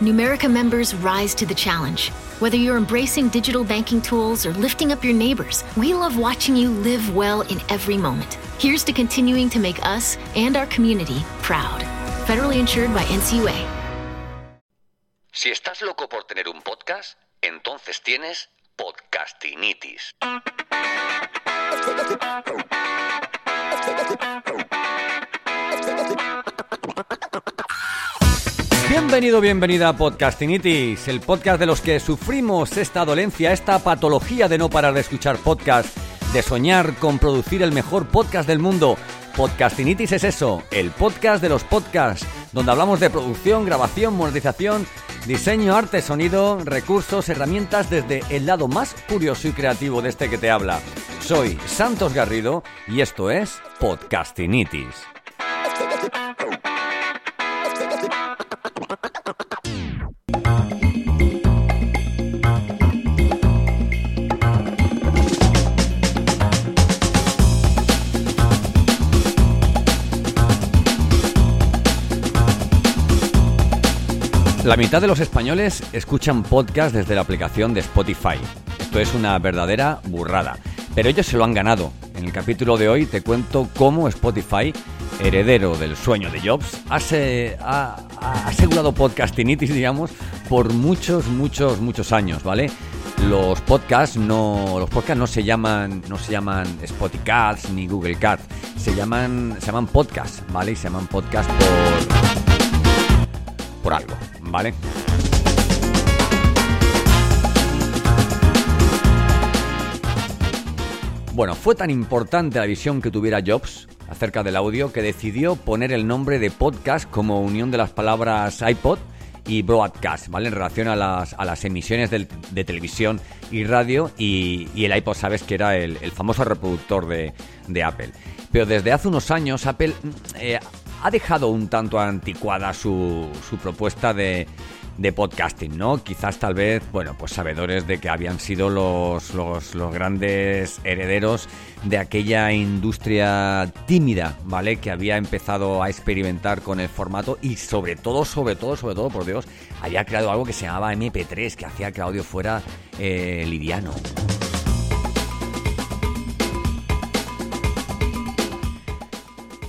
Numerica members rise to the challenge. Whether you're embracing digital banking tools or lifting up your neighbors, we love watching you live well in every moment. Here's to continuing to make us and our community proud. Federally insured by NCUA. Si estás loco por tener un podcast, entonces tienes podcastinitis. Bienvenido, bienvenida a Podcastinitis, el podcast de los que sufrimos esta dolencia, esta patología de no parar de escuchar podcast, de soñar con producir el mejor podcast del mundo. Podcastinitis es eso, el podcast de los podcasts, donde hablamos de producción, grabación, monetización, diseño, arte, sonido, recursos, herramientas desde el lado más curioso y creativo de este que te habla. Soy Santos Garrido y esto es Podcastinitis. La mitad de los españoles escuchan podcast desde la aplicación de Spotify. Esto es una verdadera burrada. Pero ellos se lo han ganado. En el capítulo de hoy te cuento cómo Spotify, heredero del sueño de Jobs, ha, ha asegurado podcastinitis, digamos, por muchos, muchos, muchos años, ¿vale? Los podcasts no, los podcasts no se llaman, no se llaman Spotify ni Google Cast, se llaman, se llaman podcasts, ¿vale? Y se llaman podcast por por algo, ¿vale? Bueno, fue tan importante la visión que tuviera Jobs acerca del audio que decidió poner el nombre de podcast como unión de las palabras iPod y broadcast, ¿vale? En relación a las, a las emisiones de, televisión y radio y, el iPod, sabes que era el, famoso reproductor de, Apple. Pero desde hace unos años Apple eh, ha dejado un tanto anticuada su, su propuesta de, de podcasting, ¿no? Quizás tal vez, bueno, pues sabedores de que habían sido los, los, grandes herederos de aquella industria tímida, ¿vale? Que había empezado a experimentar con el formato y sobre todo, sobre todo, sobre todo, por Dios, había creado algo que se llamaba MP3, que hacía que el audio fuera eh, liviano.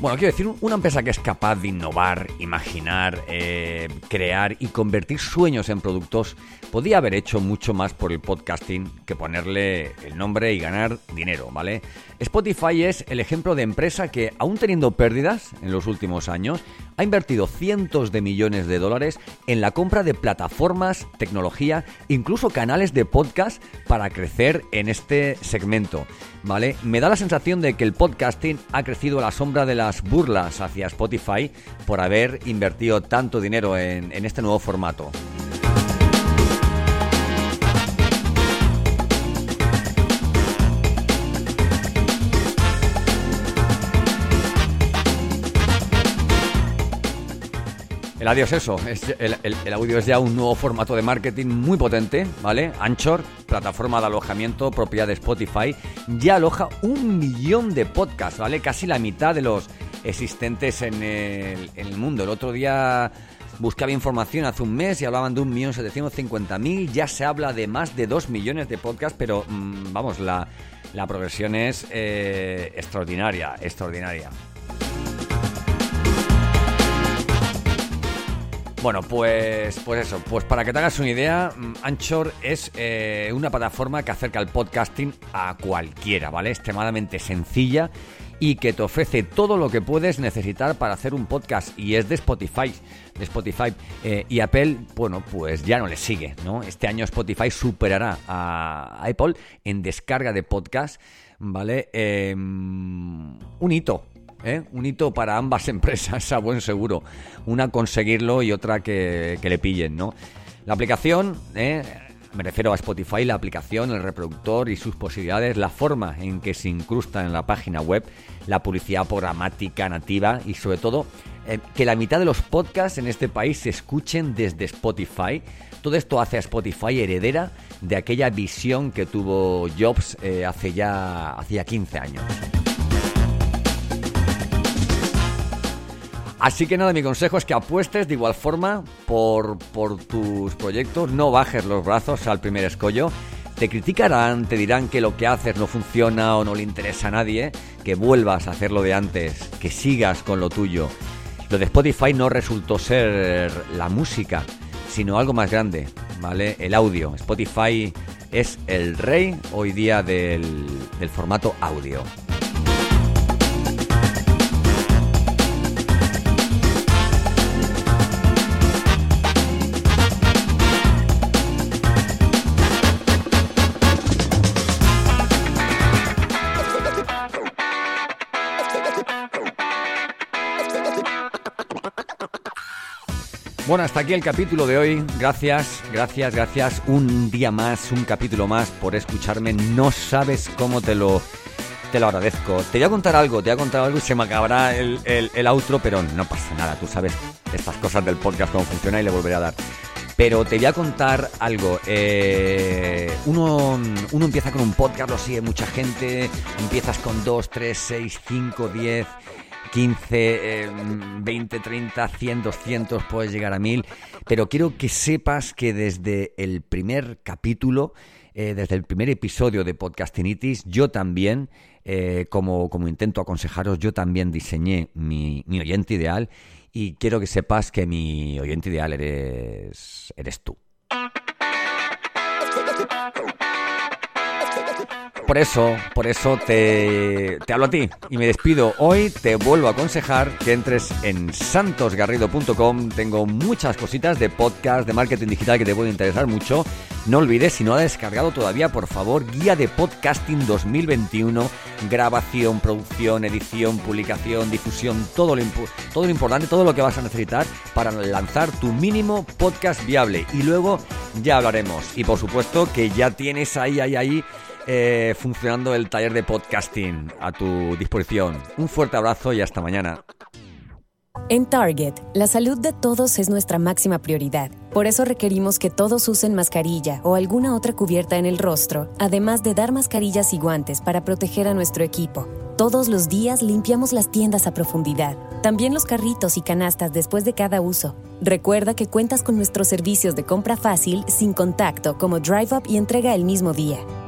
Bueno, quiero decir, una empresa que es capaz de innovar, imaginar, eh, crear y convertir sueños en productos, podía haber hecho mucho más por el podcasting que ponerle el nombre y ganar dinero, ¿vale? Spotify es el ejemplo de empresa que, aún teniendo pérdidas en los últimos años, ha invertido cientos de millones de dólares en la compra de plataformas, tecnología, incluso canales de podcast para crecer en este segmento, ¿vale? Me da la sensación de que el podcasting ha crecido a la sombra de las burlas hacia Spotify por haber invertido tanto dinero en, en este nuevo formato. El audio es eso, el, audio es ya un nuevo formato de marketing muy potente, ¿vale? Anchor, plataforma de alojamiento propiedad de Spotify, ya aloja un millón de podcasts, ¿vale? Casi la mitad de los existentes en el, mundo. El otro día buscaba información hace un mes y hablaban de un millón mil, ya se habla de más de dos millones de podcasts, pero mm, vamos, la, progresión es eh, extraordinaria, extraordinaria. Bueno, pues, pues eso, pues para que te hagas una idea, mm, Anchor es eh, una plataforma que acerca el podcasting a cualquiera, ¿vale? Extremadamente sencilla y que te ofrece todo lo que puedes necesitar para hacer un podcast y es de Spotify, de Spotify eh, y Apple, bueno, pues ya no le sigue, ¿no? Este año Spotify superará a Apple en descarga de podcast, ¿vale? Em, un hito, ¿eh? Un hito para ambas empresas, a buen seguro. Una conseguirlo y otra que, le pillen, ¿no? La aplicación, ¿eh? me refiero a Spotify, la aplicación, el reproductor y sus posibilidades, la forma en que se incrusta en la página web, la publicidad programática nativa y sobre todo eh, que la mitad de los podcasts en este país se escuchen desde Spotify. Todo esto hace a Spotify heredera de aquella visión que tuvo Jobs hace, ya, hace ya 15 años. Así que nada, mi consejo es que apuestes de igual forma por, por tus proyectos, no bajes los brazos al primer escollo. Te criticarán, te dirán que lo que haces no funciona o no le interesa a nadie, que vuelvas a hacer lo de antes, que sigas con lo tuyo. Lo de Spotify no resultó ser la música, sino algo más grande, ¿vale? El audio. Spotify es el rey hoy día del, del formato audio. Bueno, hasta aquí el capítulo de hoy. Gracias, gracias, gracias. Un día más, un capítulo más por escucharme. No sabes cómo te lo, te lo agradezco. Te voy a contar algo, te voy a contar algo y se me acabará el, el, outro, pero no pasa nada. Tú sabes estas cosas del podcast, cómo funciona y le volveré a dar. Pero te voy a contar algo. Eh, uno, uno empieza con un podcast, lo sigue mucha gente. Empiezas con 2, 3, 6, 5, 10 15, 20, 30, 100, 200, puedes llegar a 1000. Pero quiero que sepas que desde el primer capítulo, eh, desde el primer episodio de Podcastinitis, yo también, eh, como, como intento aconsejaros, yo también diseñé mi, mi oyente ideal y quiero que sepas que mi oyente ideal eres, eres tú. Por eso, por eso te, te hablo a ti y me despido. Hoy te vuelvo a aconsejar que entres en santosgarrido.com. Tengo muchas cositas de podcast, de marketing digital que te pueden interesar mucho. No olvides, si no has descargado todavía, por favor, guía de podcasting 2021, grabación, producción, edición, publicación, difusión, todo lo, todo lo importante, todo lo que vas a necesitar para lanzar tu mínimo podcast viable. Y luego ya hablaremos. Y por supuesto que ya tienes ahí, ahí, ahí eh, funcionando el taller de podcasting a tu disposición. Un fuerte abrazo y hasta mañana. En Target, la salud de todos es nuestra máxima prioridad. Por eso requerimos que todos usen mascarilla o alguna otra cubierta en el rostro, además de dar mascarillas y guantes para proteger a nuestro equipo. Todos los días limpiamos las tiendas a profundidad, también los carritos y canastas después de cada uso. Recuerda que cuentas con nuestros servicios de compra fácil, sin contacto, como Drive Up y entrega el mismo día.